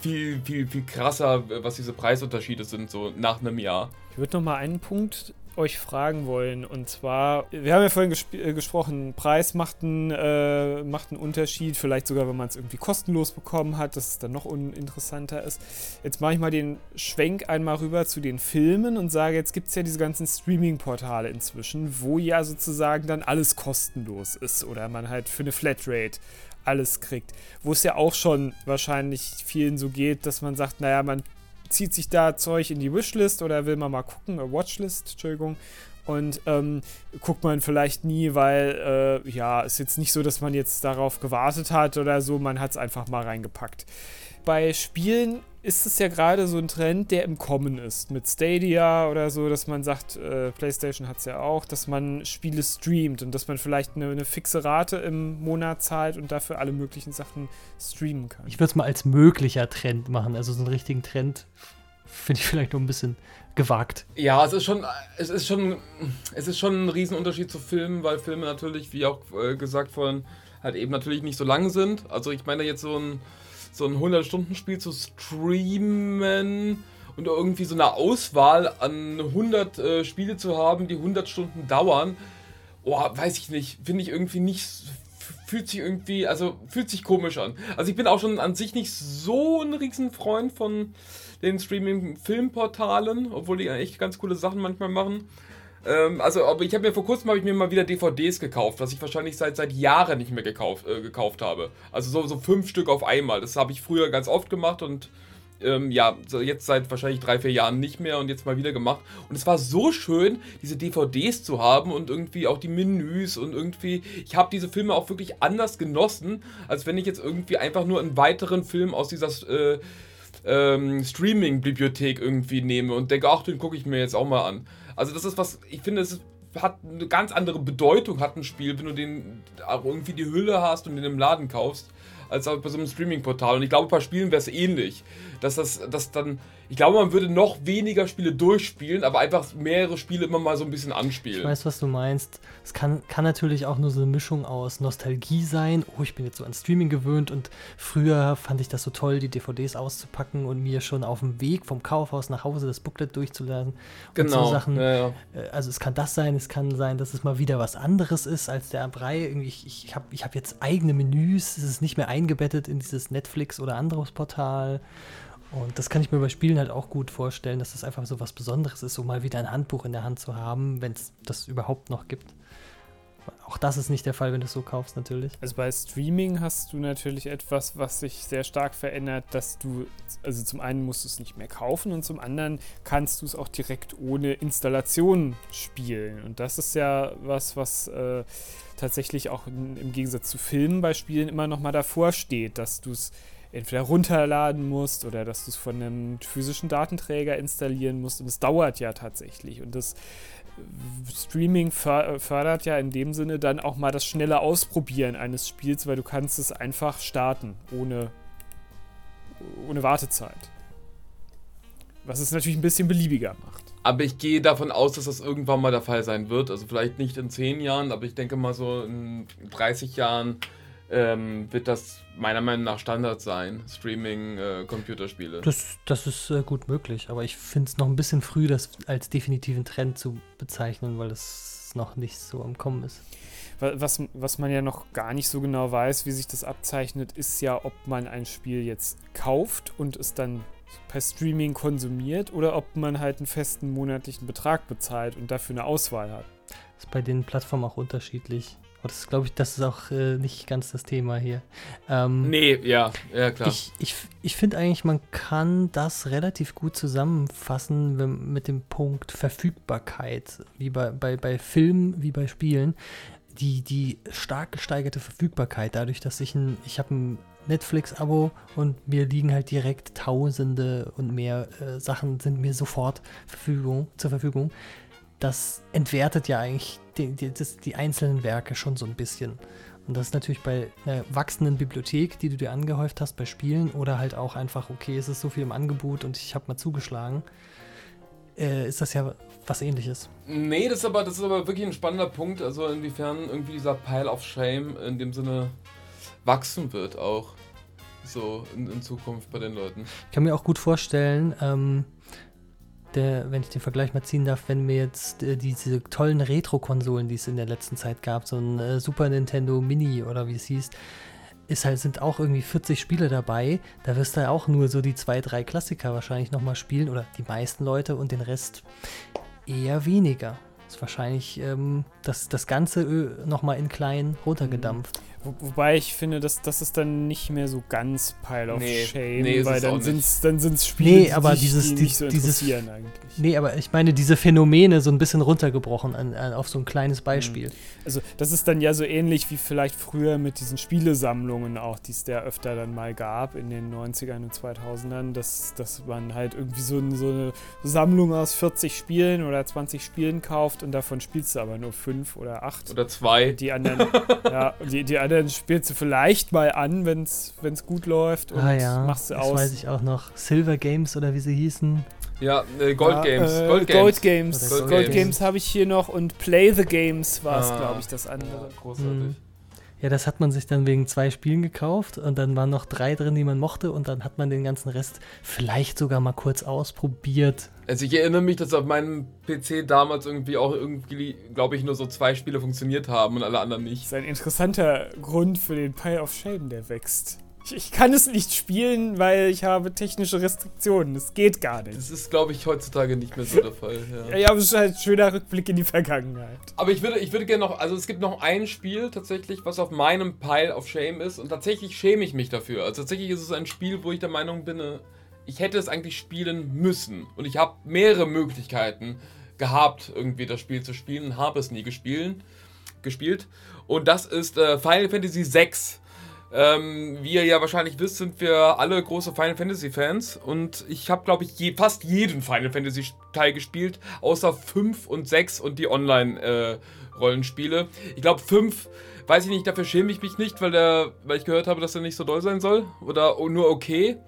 viel, viel, viel krasser, was diese Preisunterschiede sind, so nach einem Jahr. Ich würde noch mal einen Punkt euch fragen wollen. Und zwar, wir haben ja vorhin äh, gesprochen, Preis macht einen, äh, macht einen Unterschied, vielleicht sogar, wenn man es irgendwie kostenlos bekommen hat, dass es dann noch uninteressanter ist. Jetzt mache ich mal den Schwenk einmal rüber zu den Filmen und sage, jetzt gibt es ja diese ganzen Streaming-Portale inzwischen, wo ja sozusagen dann alles kostenlos ist oder man halt für eine Flatrate alles kriegt. Wo es ja auch schon wahrscheinlich vielen so geht, dass man sagt, naja, man zieht sich da Zeug in die Wishlist oder will man mal gucken, äh, Watchlist, Entschuldigung. Und ähm, guckt man vielleicht nie, weil äh, ja, ist jetzt nicht so, dass man jetzt darauf gewartet hat oder so, man hat es einfach mal reingepackt. Bei Spielen ist es ja gerade so ein Trend, der im Kommen ist. Mit Stadia oder so, dass man sagt, äh, PlayStation hat es ja auch, dass man Spiele streamt und dass man vielleicht eine, eine, fixe Rate im Monat zahlt und dafür alle möglichen Sachen streamen kann. Ich würde es mal als möglicher Trend machen, also so einen richtigen Trend finde ich vielleicht noch ein bisschen gewagt. Ja, es ist schon, es ist schon, es ist schon ein Riesenunterschied zu Filmen, weil Filme natürlich, wie auch äh, gesagt vorhin, halt eben natürlich nicht so lang sind. Also ich meine jetzt so ein, so ein 100-Stunden-Spiel zu streamen und irgendwie so eine Auswahl an 100 äh, Spiele zu haben, die 100 Stunden dauern, oh, weiß ich nicht, finde ich irgendwie nicht, fühlt sich irgendwie, also fühlt sich komisch an. Also ich bin auch schon an sich nicht so ein Riesenfreund von den Streaming-Filmportalen, obwohl die echt ganz coole Sachen manchmal machen. Ähm, also, aber ich habe mir vor kurzem habe ich mir mal wieder DVDs gekauft, was ich wahrscheinlich seit seit Jahren nicht mehr gekauft, äh, gekauft habe. Also so, so fünf Stück auf einmal. Das habe ich früher ganz oft gemacht und ähm, ja, jetzt seit wahrscheinlich drei, vier Jahren nicht mehr und jetzt mal wieder gemacht. Und es war so schön, diese DVDs zu haben und irgendwie auch die Menüs und irgendwie, ich habe diese Filme auch wirklich anders genossen, als wenn ich jetzt irgendwie einfach nur einen weiteren Film aus dieser äh, ähm, Streaming-Bibliothek irgendwie nehme und denke, ach, den gucke ich mir jetzt auch mal an. Also das ist was, ich finde, es hat eine ganz andere Bedeutung, hat ein Spiel, wenn du den irgendwie die Hülle hast und den im Laden kaufst, als bei so einem Streaming-Portal. Und ich glaube, bei Spielen wäre es ähnlich. Dass das dass dann, ich glaube, man würde noch weniger Spiele durchspielen, aber einfach mehrere Spiele immer mal so ein bisschen anspielen. Ich weiß, was du meinst. Es kann, kann natürlich auch nur so eine Mischung aus Nostalgie sein. Oh, ich bin jetzt so an Streaming gewöhnt und früher fand ich das so toll, die DVDs auszupacken und mir schon auf dem Weg vom Kaufhaus nach Hause das Booklet durchzuladen. Genau. So Sachen. Ja, ja. Äh, Also es kann das sein, es kann sein, dass es mal wieder was anderes ist als der Brei. Ich, ich habe ich hab jetzt eigene Menüs, es ist nicht mehr eingebettet in dieses Netflix oder anderes Portal. Und das kann ich mir bei Spielen halt auch gut vorstellen, dass das einfach so was Besonderes ist, so mal wieder ein Handbuch in der Hand zu haben, wenn es das überhaupt noch gibt. Auch das ist nicht der Fall, wenn du es so kaufst, natürlich. Also bei Streaming hast du natürlich etwas, was sich sehr stark verändert, dass du, also zum einen musst du es nicht mehr kaufen und zum anderen kannst du es auch direkt ohne Installation spielen. Und das ist ja was, was äh, tatsächlich auch im Gegensatz zu Filmen bei Spielen immer noch mal davor steht, dass du es entweder runterladen musst oder dass du es von einem physischen Datenträger installieren musst. Und es dauert ja tatsächlich. Und das Streaming för- fördert ja in dem Sinne dann auch mal das schnelle Ausprobieren eines Spiels, weil du kannst es einfach starten, ohne, ohne Wartezeit. Was es natürlich ein bisschen beliebiger macht. Aber ich gehe davon aus, dass das irgendwann mal der Fall sein wird. Also vielleicht nicht in 10 Jahren, aber ich denke mal so in 30 Jahren ähm, wird das meiner Meinung nach Standard sein. Streaming-Computerspiele. Das, das ist äh, gut möglich, aber ich finde es noch ein bisschen früh, das als definitiven Trend zu bezeichnen, weil es noch nicht so am Kommen ist. Wa- Was, was man ja noch gar nicht so genau weiß, wie sich das abzeichnet, ist ja, ob man ein Spiel jetzt kauft und es dann per Streaming konsumiert oder ob man halt einen festen monatlichen Betrag bezahlt und dafür eine Auswahl hat. Ist bei den Plattformen auch unterschiedlich. Aber das glaube ich, das ist auch äh, nicht ganz das Thema hier. Ähm, nee, ja, ja klar. Ich, ich, ich finde eigentlich, man kann das relativ gut zusammenfassen wenn, mit dem Punkt Verfügbarkeit, wie bei, bei, bei Filmen wie bei Spielen. Die, die stark gesteigerte Verfügbarkeit, dadurch, dass ich ein, ich habe ein Netflix-Abo und mir liegen halt direkt Tausende und mehr äh, Sachen sind mir sofort Verfügung, zur Verfügung. Das entwertet ja eigentlich die, die, das, die einzelnen Werke schon so ein bisschen. Und das ist natürlich bei einer wachsenden Bibliothek, die du dir angehäuft hast bei Spielen oder halt auch einfach, okay, es ist so viel im Angebot und ich habe mal zugeschlagen, äh, ist das ja was ähnliches. Nee, das ist, aber, das ist aber wirklich ein spannender Punkt. Also inwiefern irgendwie dieser Pile of Shame in dem Sinne wachsen wird auch. So in, in Zukunft bei den Leuten. Ich kann mir auch gut vorstellen, ähm, der, wenn ich den Vergleich mal ziehen darf, wenn mir jetzt äh, diese tollen Retro-Konsolen, die es in der letzten Zeit gab, so ein äh, Super Nintendo Mini oder wie es hieß, ist halt, sind auch irgendwie 40 Spiele dabei. Da wirst du ja auch nur so die zwei, drei Klassiker wahrscheinlich nochmal spielen oder die meisten Leute und den Rest eher weniger. Ist wahrscheinlich ähm, das, das Ganze nochmal in klein runtergedampft. Wo, wobei ich finde, dass das ist dann nicht mehr so ganz Pile of Nee, Shame, nee, weil dann nicht. sind es dann sind's Spiele, Nee, die, aber dich- dieses- die die- nicht so dieses- interessieren eigentlich. Nee, aber ich meine, diese Phänomene so ein bisschen runtergebrochen an, an, auf so ein kleines Beispiel. Also das ist dann ja so ähnlich wie vielleicht früher mit diesen Spielesammlungen auch, die es da öfter dann mal gab in den 90ern und 2000ern, dass, dass man halt irgendwie so, ein- so eine Sammlung aus 40 Spielen oder 20 Spielen kauft und davon spielst du aber nur fünf oder acht. Oder zwei. Die anderen, ja, die, die anderen spielst du vielleicht mal an, wenn es gut läuft und ah ja, machst du das aus. weiß ich auch noch. Silver Games oder wie sie hießen. Ja, äh, Gold Ja, Games. äh, Gold Gold Games. Games. Oder Gold, Gold Games, Games. habe ich hier noch und Play the Games war es, Ah. glaube ich, das andere. Ja, großartig. Mhm. Ja, das hat man sich dann wegen zwei Spielen gekauft und dann waren noch drei drin, die man mochte und dann hat man den ganzen Rest vielleicht sogar mal kurz ausprobiert. Also ich erinnere mich, dass auf meinem PC damals irgendwie auch irgendwie, glaube ich, nur so zwei Spiele funktioniert haben und alle anderen Das nicht. ist ein interessanter Grund für den Pile of Shame, der wächst. Ich, ich kann es nicht spielen, weil ich habe technische Restriktionen. Es geht gar nicht. Das ist, glaube ich, heutzutage nicht mehr so der Fall. Ja. Ja, aber es ist halt ein schöner Rückblick in die Vergangenheit. Aber ich würde, ich würde gerne noch, also es gibt noch ein Spiel tatsächlich, was auf meinem Pile of Shame ist und tatsächlich schäme ich mich dafür. Also tatsächlich ist es ein Spiel, wo ich der Meinung bin, äh, ich hätte es eigentlich spielen müssen und ich habe mehrere Möglichkeiten gehabt, irgendwie das Spiel zu spielen und habe es nie gespielt. gespielt. Und das ist äh, Final Fantasy VI. Ähm, wie ihr ja wahrscheinlich wisst, sind wir alle große Final Fantasy Fans und ich habe, glaube ich, je, fast jeden Final Fantasy Teil gespielt, außer 5 und 6 und die Online-Rollenspiele. ich glaube, 5, weiß ich nicht, dafür schäme ich mich nicht, weil, der, weil ich gehört habe, dass er nicht so doll sein soll oder nur okay.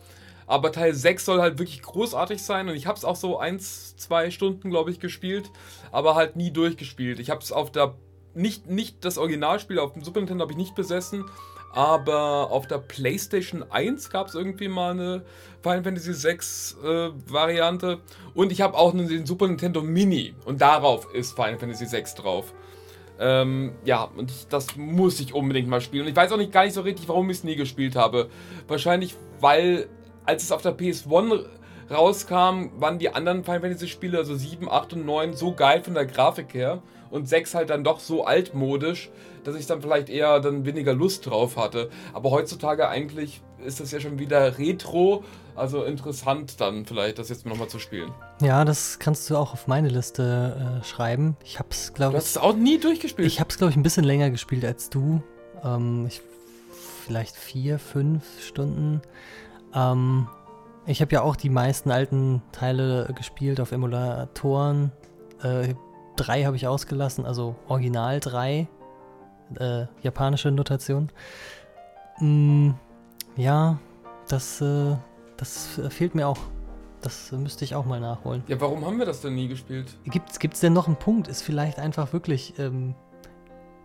Aber Teil 6 soll halt wirklich großartig sein und ich habe es auch so 1, 2 Stunden, glaube ich, gespielt, aber halt nie durchgespielt. Ich habe es auf der, nicht, nicht das Originalspiel auf dem Super Nintendo habe ich nicht besessen, aber auf der PlayStation 1 gab es irgendwie mal eine Final Fantasy 6 äh, Variante und ich habe auch den Super Nintendo Mini und darauf ist Final Fantasy 6 drauf. Ähm, ja, und ich, das muss ich unbedingt mal spielen. Und ich weiß auch nicht gar nicht so richtig, warum ich es nie gespielt habe. Wahrscheinlich, weil als es auf der PS1 rauskam, waren die anderen Final Fantasy Spiele, also 7, 8 und 9, so geil von der Grafik her und 6 halt dann doch so altmodisch, dass ich dann vielleicht eher dann weniger Lust drauf hatte. Aber heutzutage eigentlich ist das ja schon wieder Retro, also interessant dann vielleicht, das jetzt nochmal zu spielen. Ja, das kannst du auch auf meine Liste äh, schreiben. Ich hab's, Du glaube hast ich, es auch nie durchgespielt. ich hab's, glaube ich, ein bisschen länger gespielt als du. Ähm, ich, vielleicht vier, fünf Stunden. Ähm, ich habe ja auch die meisten alten Teile gespielt auf Emulatoren. Äh, drei habe ich ausgelassen, also Original drei. Äh, japanische Notation. Mm, ja, das, äh, das fehlt mir auch. Das müsste ich auch mal nachholen. ja, warum haben wir das denn nie gespielt? Gibt's, gibt's denn noch einen Punkt? Ist vielleicht einfach wirklich ähm,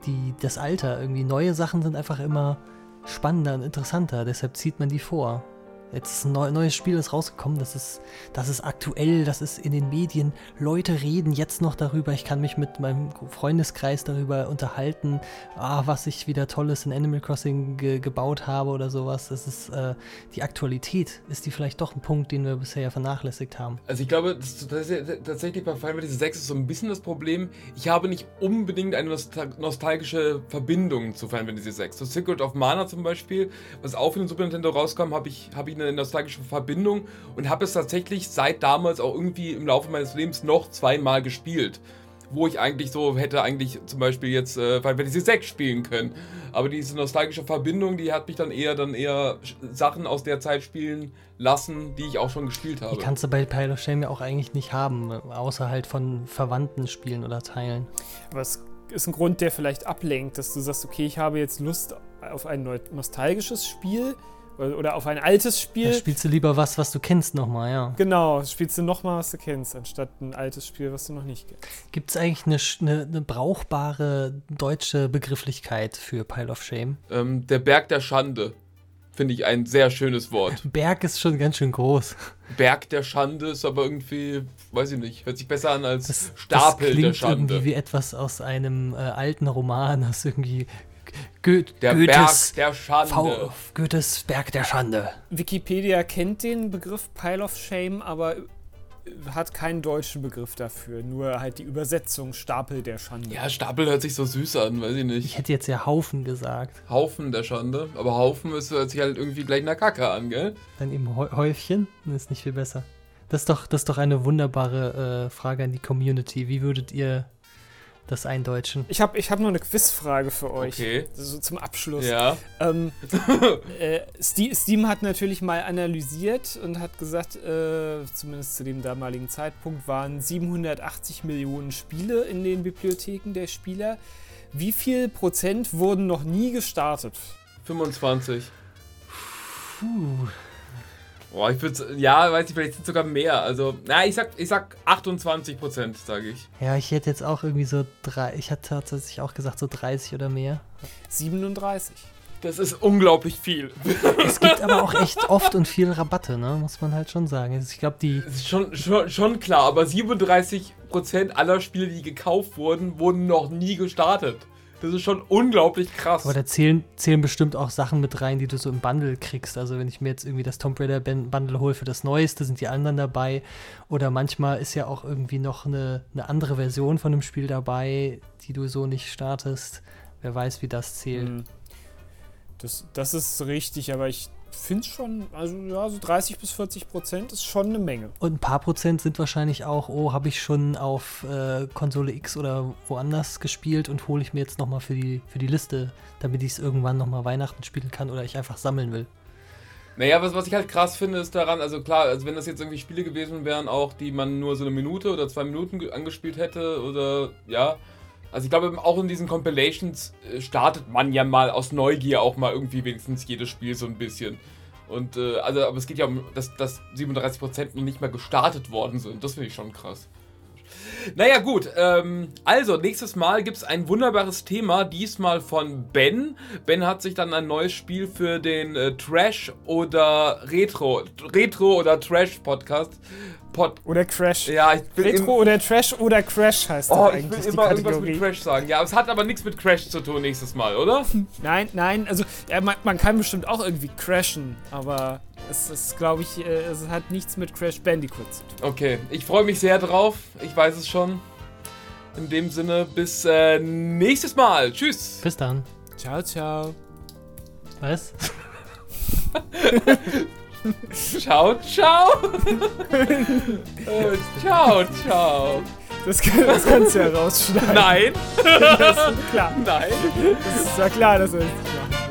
die, das Alter irgendwie. Neue Sachen sind einfach immer spannender und interessanter, deshalb zieht man die vor. Jetzt ist ein neu, neues Spiel ist rausgekommen, das ist, das ist aktuell, das ist in den Medien. Leute reden jetzt noch darüber. Ich kann mich mit meinem Freundeskreis darüber unterhalten, ah, was ich wieder Tolles in Animal Crossing ge gebaut habe oder sowas. Das ist äh, die Aktualität. Ist die vielleicht doch ein Punkt, den wir bisher vernachlässigt haben? Also ich glaube, das, das ist tatsächlich bei Final Fantasy 6 ist so ein bisschen das Problem. Ich habe nicht unbedingt eine nostal nostalgische Verbindung zu Final Fantasy 6. So Secret of Mana zum Beispiel, was auch für den Super Nintendo rauskam, habe ich, habe ich eine nostalgische Verbindung und habe es tatsächlich seit damals auch irgendwie im Laufe meines Lebens noch zweimal gespielt. Wo ich eigentlich so hätte eigentlich zum Beispiel jetzt äh, Final Fantasy 6 spielen können. Aber diese nostalgische Verbindung, die hat mich dann eher dann eher Sachen aus der Zeit spielen lassen, die ich auch schon gespielt habe. Die kannst du bei Pile of Shame ja auch eigentlich nicht haben, außer halt von verwandten Spielen oder Teilen. Aber es ist ein Grund, der vielleicht ablenkt, dass du sagst, okay, ich habe jetzt Lust auf ein nostalgisches Spiel oder auf ein altes Da Spiel. spielst du lieber was, was du kennst nochmal, ja. Genau, spielst du nochmal, was du kennst, anstatt ein altes Spiel, was du noch nicht kennst. Gibt es eigentlich eine, sch- eine, eine brauchbare deutsche Begrifflichkeit für Pile of Shame? Ähm, der Berg der Schande. Finde ich ein sehr schönes Wort. Berg ist schon ganz schön groß. Berg der Schande ist aber irgendwie, weiß ich nicht, hört sich besser an als Das, Stapel das klingt der Schande. irgendwie wie etwas aus einem äh, alten Roman, das irgendwie Go Der Goethes, Berg der Schande. V Goethes Berg der Schande. Wikipedia kennt den Begriff Pile of Shame, aber äh, hat keinen deutschen Begriff dafür. Nur halt die Übersetzung Stapel der Schande. Ja, Stapel hört sich so süß an, weiß ich Ich nicht. hätte jetzt ja Haufen gesagt. Haufen der Schande. Aber Haufen ist, hört sich halt irgendwie gleich nach Kacke an, gell? Dann eben Häu- Häufchen, das ist nicht viel besser. Das ist doch, das ist doch eine wunderbare äh, Frage an die Community. Wie würdet ihr das eindeutschen? Ich habe ich hab noch eine Quizfrage für euch. Okay. So zum Abschluss. Ja. Ähm, äh, Ste- Steam hat natürlich mal analysiert und hat gesagt, äh, zumindest zu dem damaligen Zeitpunkt waren 780 Millionen Spiele in den Bibliotheken der Spieler. Wie viel Prozent wurden noch nie gestartet? 25. Puh. Boah, ich würde, ja, weiß ich, vielleicht sind sogar mehr. Also, na, ich sag, ich sag 28 Prozent, sage ich. Ja, ich hätte jetzt auch irgendwie so drei, ich hatte tatsächlich auch gesagt so 30 oder mehr. 37. Das ist unglaublich viel. Es gibt aber auch echt oft und viel Rabatte, ne? Muss man halt schon sagen. Also ich glaube, die. Das ist schon, schon, schon klar, aber 37 Prozent aller Spiele, die gekauft wurden, wurden noch nie gestartet. Das ist schon unglaublich krass. Aber da zählen, zählen bestimmt auch Sachen mit rein, die du so im Bundle kriegst. Also wenn ich mir jetzt irgendwie das Tomb Raider Bundle hole für das Neueste, sind die anderen dabei. Oder manchmal ist ja auch irgendwie noch eine, eine andere Version von dem Spiel dabei, die du so nicht startest. Wer weiß, wie das zählt. Hm. Das, das ist richtig, aber ich finde es schon, also ja, so 30 bis 40 Prozent ist schon eine Menge. Und ein paar Prozent sind wahrscheinlich auch, oh, habe ich schon auf äh, Konsole X oder woanders gespielt und hole ich mir jetzt nochmal für die, für die Liste, damit ich es irgendwann nochmal Weihnachten spielen kann oder ich einfach sammeln will. Naja, was, was ich halt krass finde, ist daran, also klar, also wenn das jetzt irgendwie Spiele gewesen wären, auch die man nur so eine Minute oder zwei Minuten angespielt hätte oder ja, also ich glaube, auch in diesen Compilations äh, startet man ja mal aus Neugier auch mal irgendwie wenigstens jedes Spiel so ein bisschen. Und äh, also, aber es geht ja um, dass, dass 37% nicht mehr gestartet worden sind. Das finde ich schon krass. Naja, gut. Ähm, also, nächstes Mal gibt es ein wunderbares Thema, diesmal von Ben. Ben hat sich dann ein neues Spiel für den äh, Trash oder Retro, Retro oder Trash Podcast Pod oder Crash. Ja, ich bin Retro oder Trash oder Crash heißt oh, das eigentlich. Ich will immer irgendwas mit Crash sagen. Ja, es hat aber nichts mit Crash zu tun nächstes Mal, oder? nein, nein. Also ja, man, man, kann bestimmt auch irgendwie crashen, aber es ist, glaube ich, äh, es hat nichts mit Crash Bandicoot zu tun. Okay, ich freue mich sehr drauf. Ich weiß es schon. In dem Sinne, bis äh, nächstes Mal. Tschüss. Bis dann. Ciao, ciao. Was? ciao, ciao. äh, ciao, ciao. Das, das kannst du ja rausschneiden. Nein. Das ist klar. Nein. Das ist ja klar, dass er es nicht macht.